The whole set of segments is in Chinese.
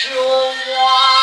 说话。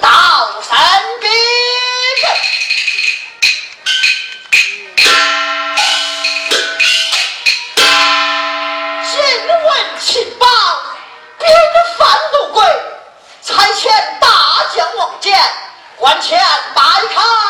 到身边。今闻秦邦兵犯鲁国，差遣大将王翦，关前拜他。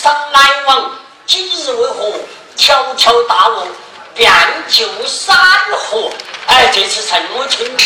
上来往今日为何？条条大路遍救山河哎这是什么情况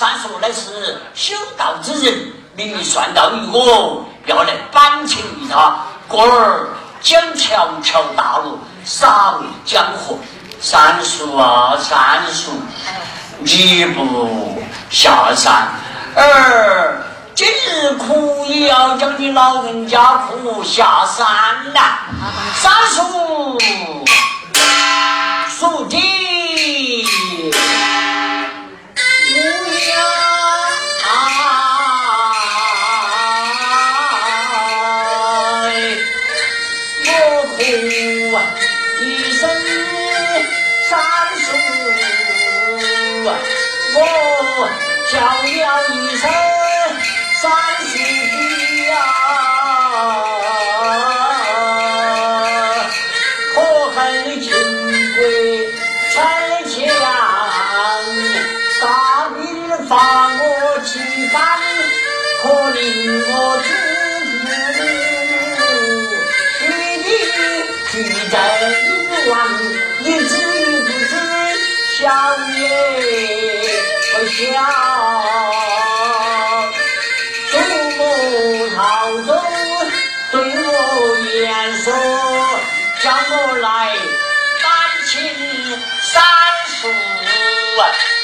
三叔乃是修道之人，明明算到于我，要来帮衬于他，故而将条条大路洒为江河。三叔啊，三叔，你不下山，儿今日苦也要将你老人家苦下山呐。三叔，叔弟。唱一首条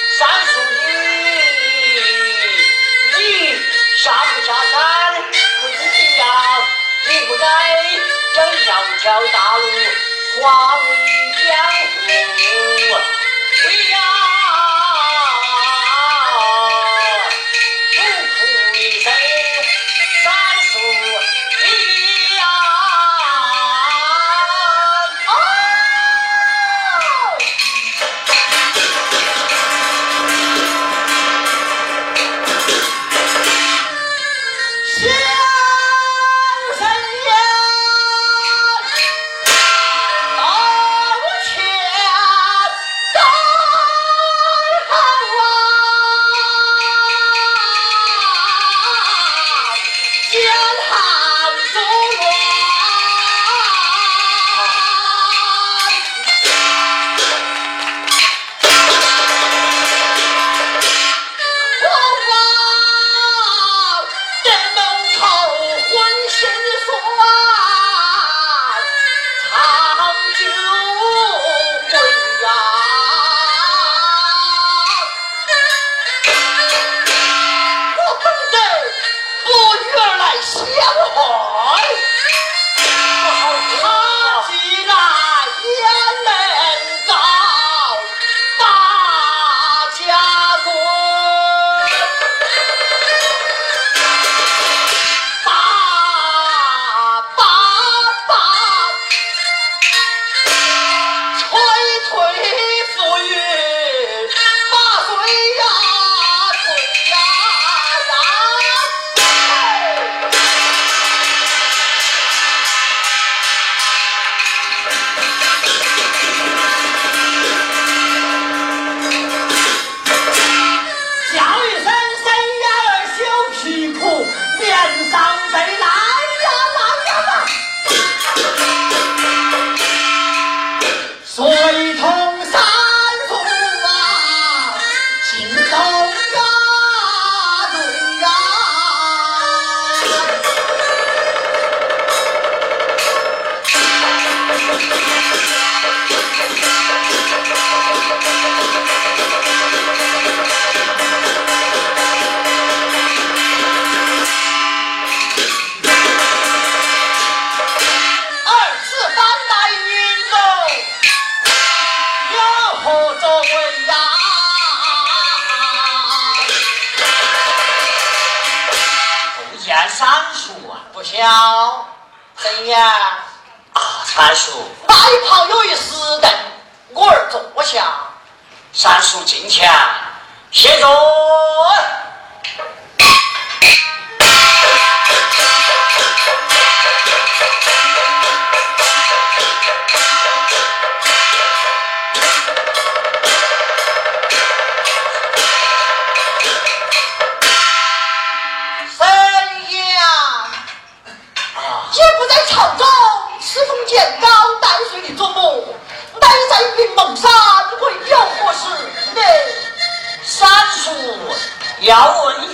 要问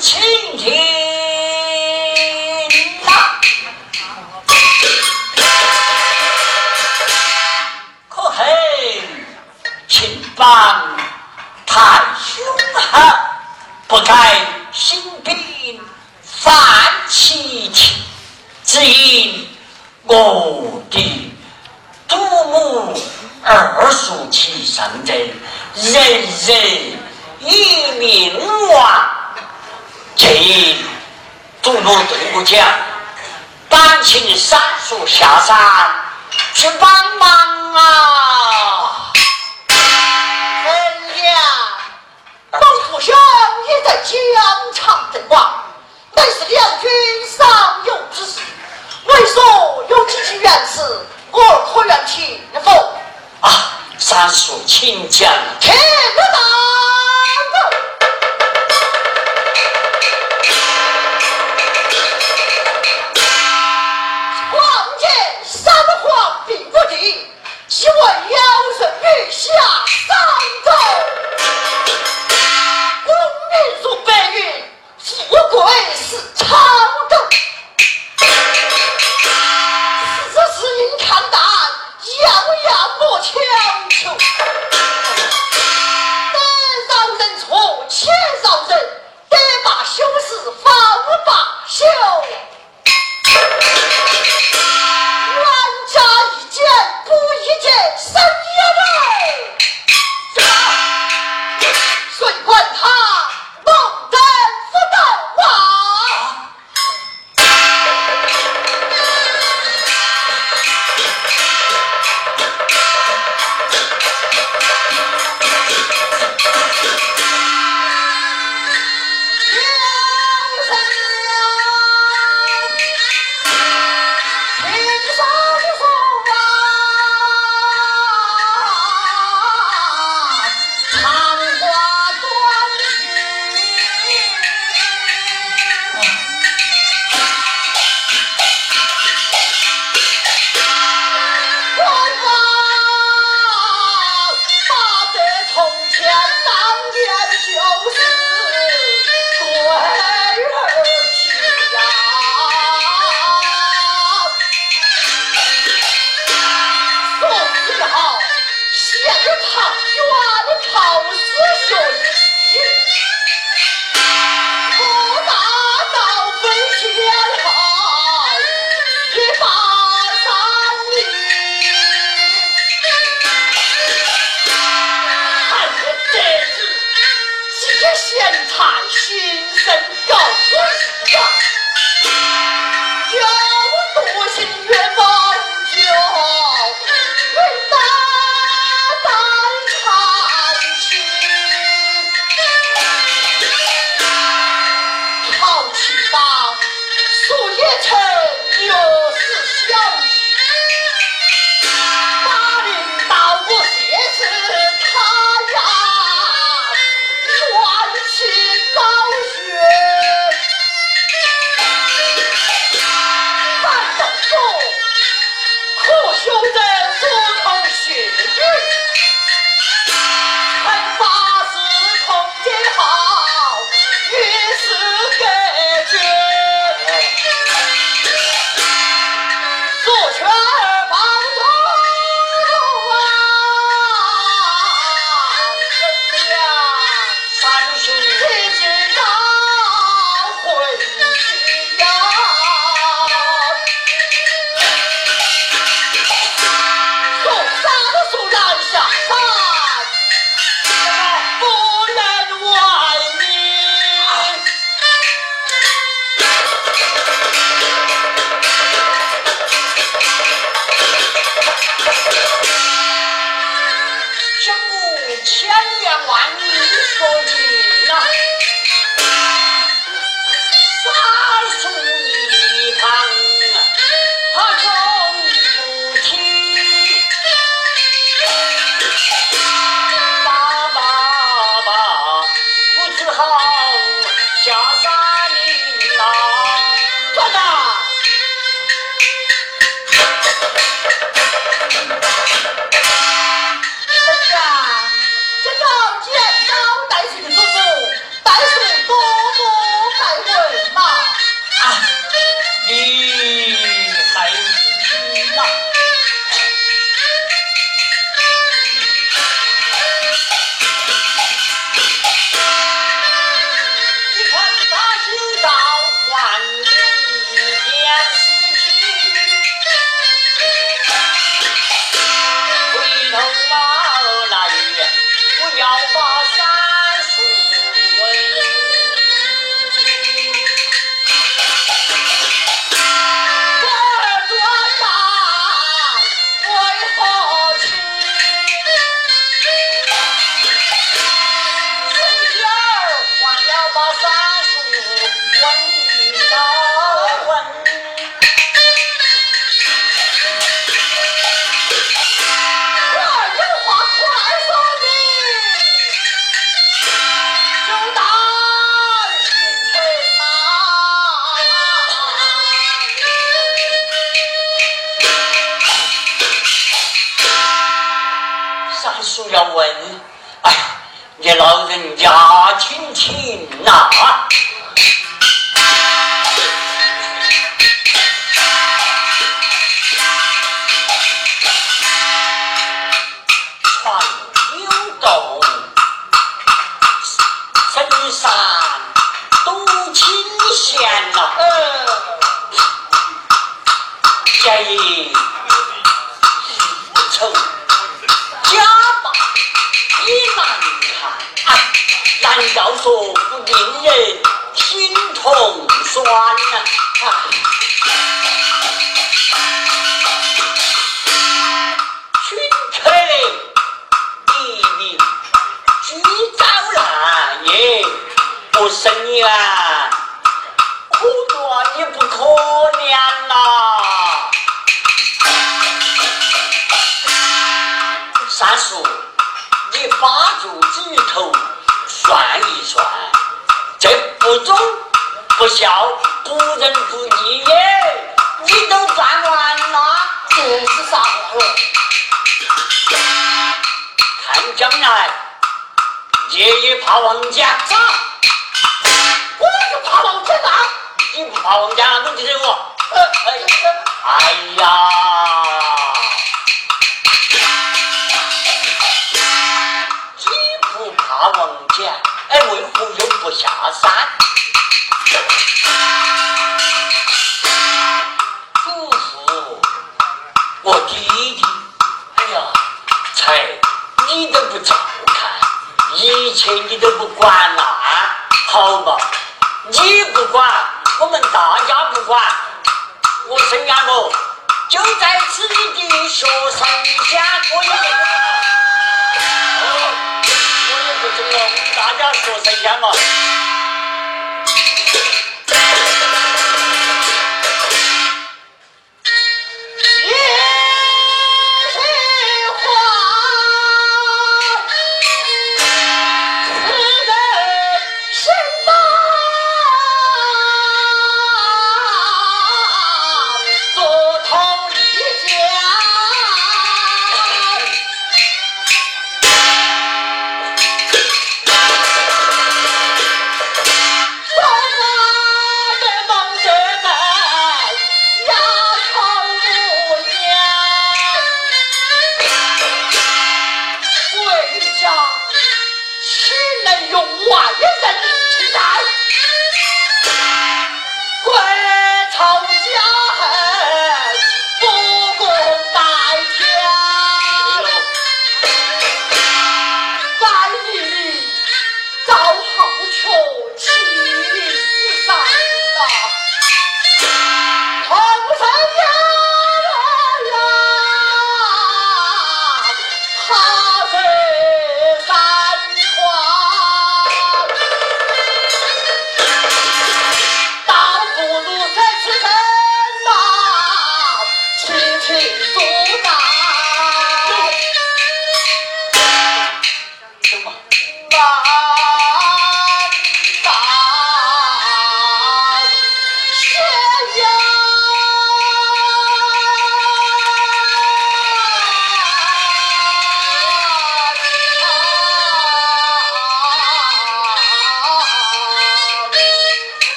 不为何又不下山？祖父，我弟弟，哎呀，才你都不照看，一切你都不管了，好嘛？你不管，我们大家不管，我生下我就在此地学生家，我也不我也不走了，大家说谁家嘛。Oh.